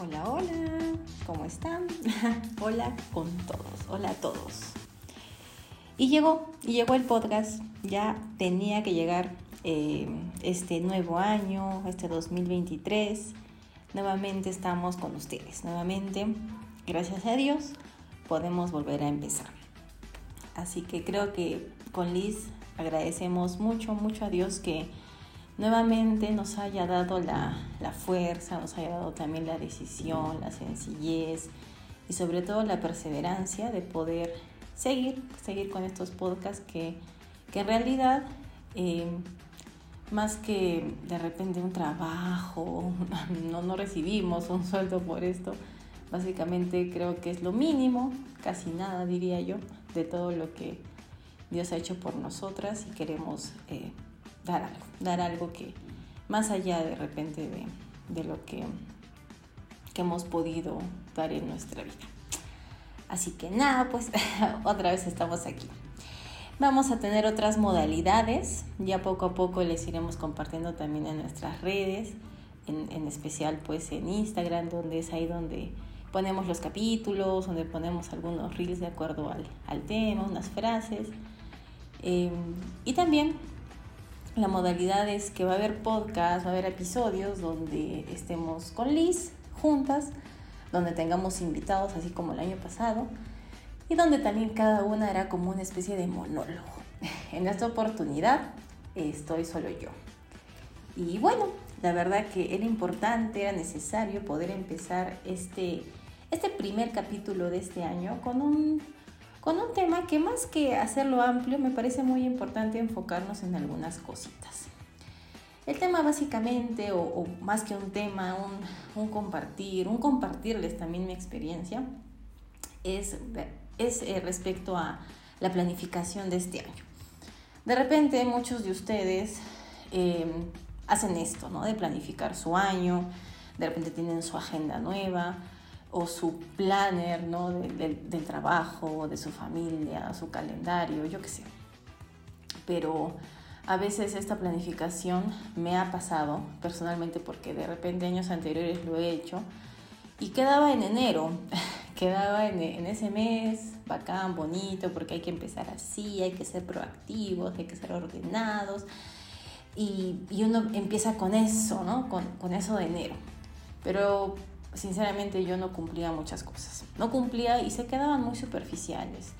Hola, hola, ¿cómo están? hola con todos, hola a todos. Y llegó, y llegó el podcast, ya tenía que llegar eh, este nuevo año, este 2023. Nuevamente estamos con ustedes, nuevamente, gracias a Dios, podemos volver a empezar. Así que creo que con Liz agradecemos mucho, mucho a Dios que nuevamente nos haya dado la, fuerza, nos haya dado también la decisión, la sencillez y sobre todo la perseverancia de poder seguir, seguir con estos podcasts que, en realidad, eh, más que de repente un trabajo, no, no recibimos un sueldo por esto, básicamente creo que es lo mínimo, casi nada diría yo, de todo lo que Dios ha hecho por nosotras y queremos eh, dar algo, dar algo que más allá de repente de, lo que, que hemos podido dar en nuestra vida. Así que nada, pues otra vez estamos aquí. Vamos a tener otras modalidades, ya poco a poco les iremos compartiendo también en nuestras redes, en, especial pues en Instagram, donde es ahí donde ponemos los capítulos, donde ponemos algunos reels de acuerdo al, al tema, unas frases. Eh, y también la modalidad es que va a haber podcast, va a haber episodios donde estemos con Liz juntas, donde tengamos invitados, así como el año pasado, y donde también cada una era como una especie de monólogo. En esta oportunidad estoy solo yo. Y bueno, la verdad que era importante, era necesario poder empezar este, este primer capítulo de este año con un con un tema que más que hacerlo amplio me parece muy importante enfocarnos en algunas cositas. El tema básicamente, o, más que un tema, un, compartir, un compartirles también mi experiencia, es, es eh, respecto a la planificación de este año. De repente muchos de ustedes em, hacen esto, ¿no? De planificar su año, de repente tienen su agenda nueva, o su planner ¿no? del trabajo, de su familia, su calendario, yo qué sé. Pero a veces esta planificación me ha pasado personalmente porque de repente años anteriores lo he hecho y quedaba en enero, quedaba en, ese mes bacán, bonito, porque hay que empezar así, hay que ser proactivos, hay que ser ordenados y, uno empieza con eso, ¿no? Con, con eso de enero. Pero sinceramente yo no cumplía muchas cosas. No cumplía y se quedaban muy superficiales.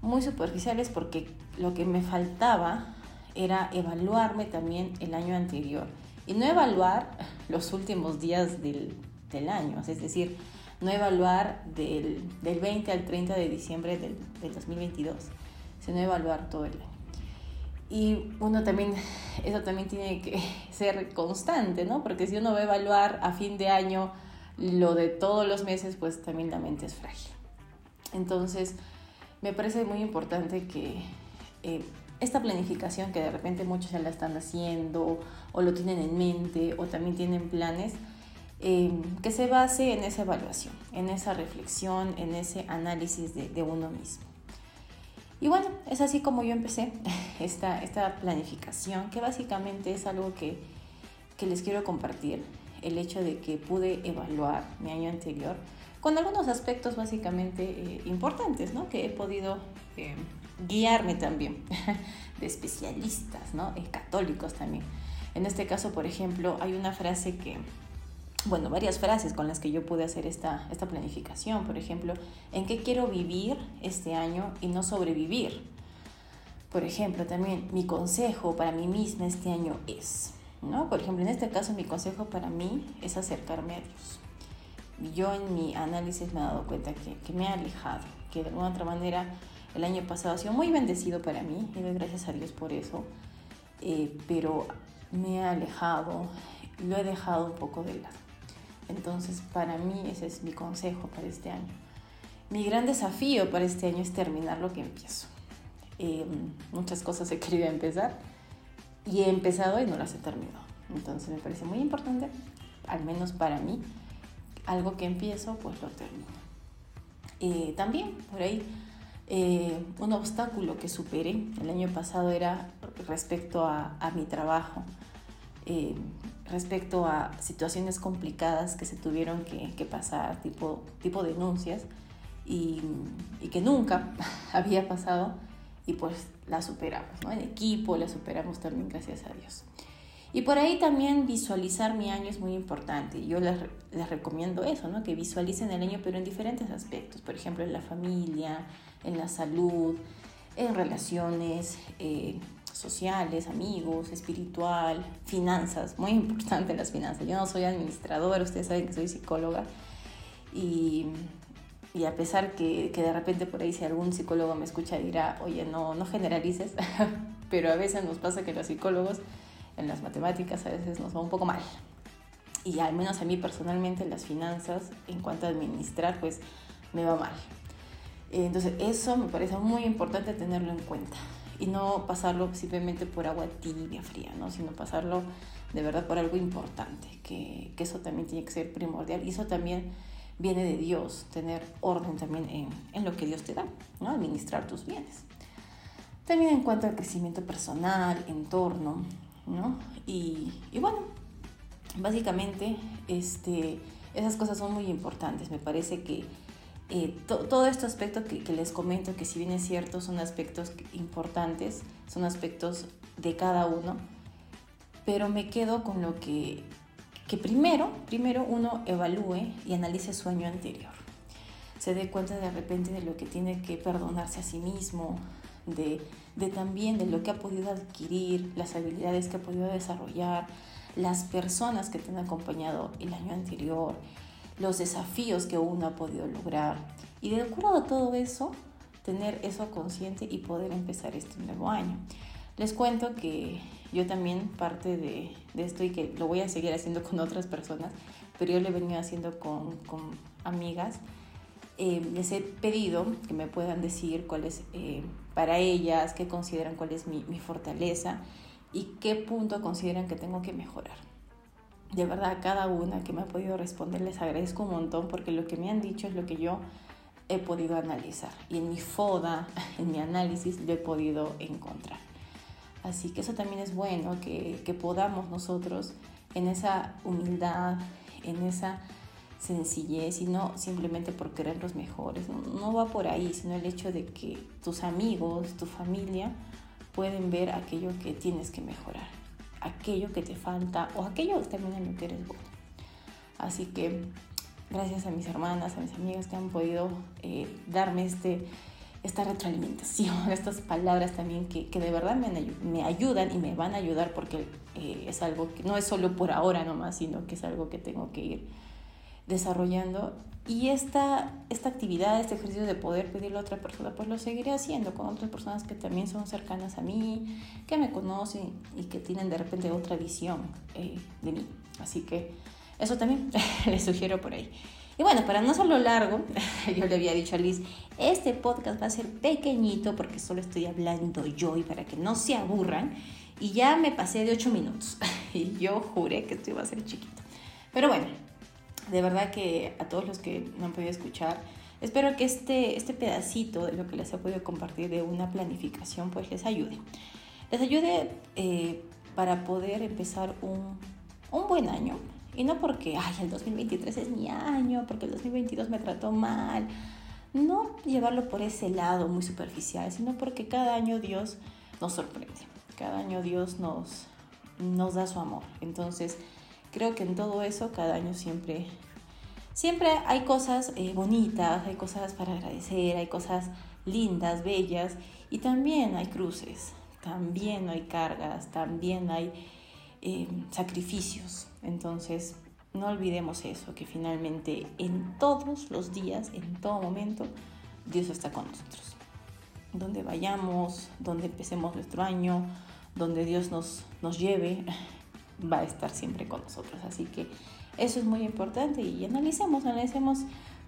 Muy superficiales porque lo que me faltaba era evaluarme también el año anterior. Y no evaluar los últimos días del, año, es decir, no evaluar del, 20 al 30 de diciembre del, del 2022, sino evaluar todo el año. Y uno también, eso también tiene que ser constante, ¿no? Porque si uno va a evaluar a fin de año lo de todos los meses, pues también la mente es frágil. Entonces, me parece muy importante que eh, esta planificación que de repente muchos ya la están haciendo o lo tienen en mente o también tienen planes, eh, que se base en esa evaluación, en esa reflexión, en ese análisis de, uno mismo. Y bueno, es así como yo empecé esta, esta planificación, que básicamente es algo que, que les quiero compartir el hecho de que pude evaluar mi año anterior con algunos aspectos básicamente eh, importantes, ¿no? Que he podido eh, guiarme también de especialistas, ¿no? Eh, católicos también. En este caso, por ejemplo, hay una frase que, bueno, varias frases con las que yo pude hacer esta, esta planificación. Por ejemplo, ¿en qué quiero vivir este año y no sobrevivir? Por ejemplo, también mi consejo para mí misma este año es, ¿no? Por ejemplo, en este caso mi consejo para mí es acercarme a Dios. Yo en mi análisis me he dado cuenta que, me ha alejado, que de alguna otra manera el año pasado ha sido muy bendecido para mí y doy gracias a Dios por eso, eh, pero me ha alejado, lo he dejado un poco de lado. Entonces, para mí ese es mi consejo para este año. Mi gran desafío para este año es terminar lo que empiezo. Eh, muchas cosas he querido empezar, y he empezado y no las he terminado. Entonces me parece muy importante, al menos para mí, algo que empiezo, pues lo termino. Eh, también por ahí eh, un obstáculo que superé el año pasado era respecto a, mi trabajo. Eh, respecto a situaciones complicadas que se tuvieron que, pasar, tipo, tipo denuncias, y, y, que nunca había pasado, y pues la superamos, ¿no? En equipo la superamos también, gracias a Dios. Y por ahí también visualizar mi año es muy importante. Yo les, les, recomiendo eso, ¿no? Que visualicen el año, pero en diferentes aspectos. Por ejemplo, en la familia, en la salud, en relaciones eh, sociales, amigos, espiritual, finanzas. Muy importante las finanzas. Yo no soy administradora, ustedes saben que soy psicóloga. Y, y a pesar que, que, de repente por ahí si algún psicólogo me escucha dirá, oye, no, no generalices, pero a veces nos pasa que los psicólogos en las matemáticas a veces nos va un poco mal. Y al menos a mí personalmente las finanzas, en cuanto a administrar, pues me va mal. Entonces eso me parece muy importante tenerlo en cuenta y no pasarlo simplemente por agua tibia, fría, ¿no? sino pasarlo de verdad por algo importante, que, que eso también tiene que ser primordial y eso también viene de Dios, tener orden también en, en lo que Dios te da, ¿no? administrar tus bienes. También en cuanto al crecimiento personal, entorno, ¿no? Y, y bueno, básicamente este, esas cosas son muy importantes. Me parece que eh, todo este aspecto que, que, les comento, que si bien es cierto, son aspectos importantes, son aspectos de cada uno, pero me quedo con lo que, que primero, primero uno evalúe y analice su año anterior. Se dé cuenta de repente de lo que tiene que perdonarse a sí mismo, de, de también de lo que ha podido adquirir, las habilidades que ha podido desarrollar, las personas que te han acompañado el año anterior, los desafíos que uno ha podido lograr. Y de acuerdo a todo eso, tener eso consciente y poder empezar este nuevo año. Les cuento que yo también parte de, esto y que lo voy a seguir haciendo con otras personas, pero yo lo he venido haciendo con, amigas eh, les he pedido que me puedan decir cuál es eh, para ellas, qué consideran cuál es mi, fortaleza y qué punto consideran que tengo que mejorar. De verdad, cada una que me ha podido responder les agradezco un montón porque lo que me han dicho es lo que yo he podido analizar y en mi FODA, en mi análisis, lo he podido encontrar. Así que eso también es bueno, que, podamos nosotros en esa humildad, en esa sencillez y no simplemente por querer los mejores. No, va por ahí, sino el hecho de que tus amigos, tu familia pueden ver aquello que tienes que mejorar, aquello que te falta o aquello también en lo que eres bueno. Así que gracias a mis hermanas, a mis amigas que han podido eh, darme este, esta retroalimentación, estas palabras también que, que de verdad me, me, ayudan y me van a ayudar porque eh, es algo que no es solo por ahora nomás, sino que es algo que tengo que ir desarrollando y esta, esta actividad, este ejercicio de poder pedirle a otra persona, pues lo seguiré haciendo con otras personas que también son cercanas a mí, que me conocen y que tienen de repente otra visión eh, de mí. Así que eso también les sugiero por ahí. Y bueno, para no hacerlo largo, yo le había dicho a Liz, este podcast va a ser pequeñito porque solo estoy hablando yo y para que no se aburran. Y ya me pasé de 8 minutos y yo juré que esto iba a ser chiquito. Pero bueno, de verdad que a todos los que no han podido escuchar, espero que este, este pedacito de lo que les he podido compartir de una planificación pues les ayude. Les ayude eh, para poder empezar un, un buen año. Y no porque, ay, el 2023 es mi año, porque el 2022 me trató mal. No llevarlo por ese lado muy superficial, sino porque cada año Dios nos sorprende. Cada año Dios nos, nos da su amor. Entonces, creo que en todo eso cada año siempre, siempre hay cosas eh, bonitas, hay cosas para agradecer, hay cosas lindas, bellas y también hay cruces, también hay cargas, también hay eh, sacrificios. Entonces, no olvidemos eso, que finalmente en todos los días, en todo momento, Dios está con nosotros. Donde vayamos, donde empecemos nuestro año, donde Dios nos, nos lleve, va a estar siempre con nosotros. Así que eso es muy importante y analicemos, analicemos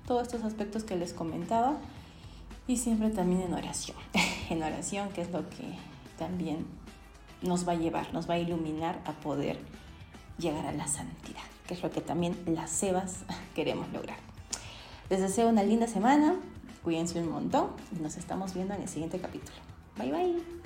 todos estos aspectos que les comentaba y siempre también en oración. en oración, que es lo que también nos va a llevar, nos va a iluminar a poder llegar a la santidad, que es lo que también las Sebas queremos lograr. Les deseo una linda semana, cuídense un montón y nos estamos viendo en el siguiente capítulo. Bye bye.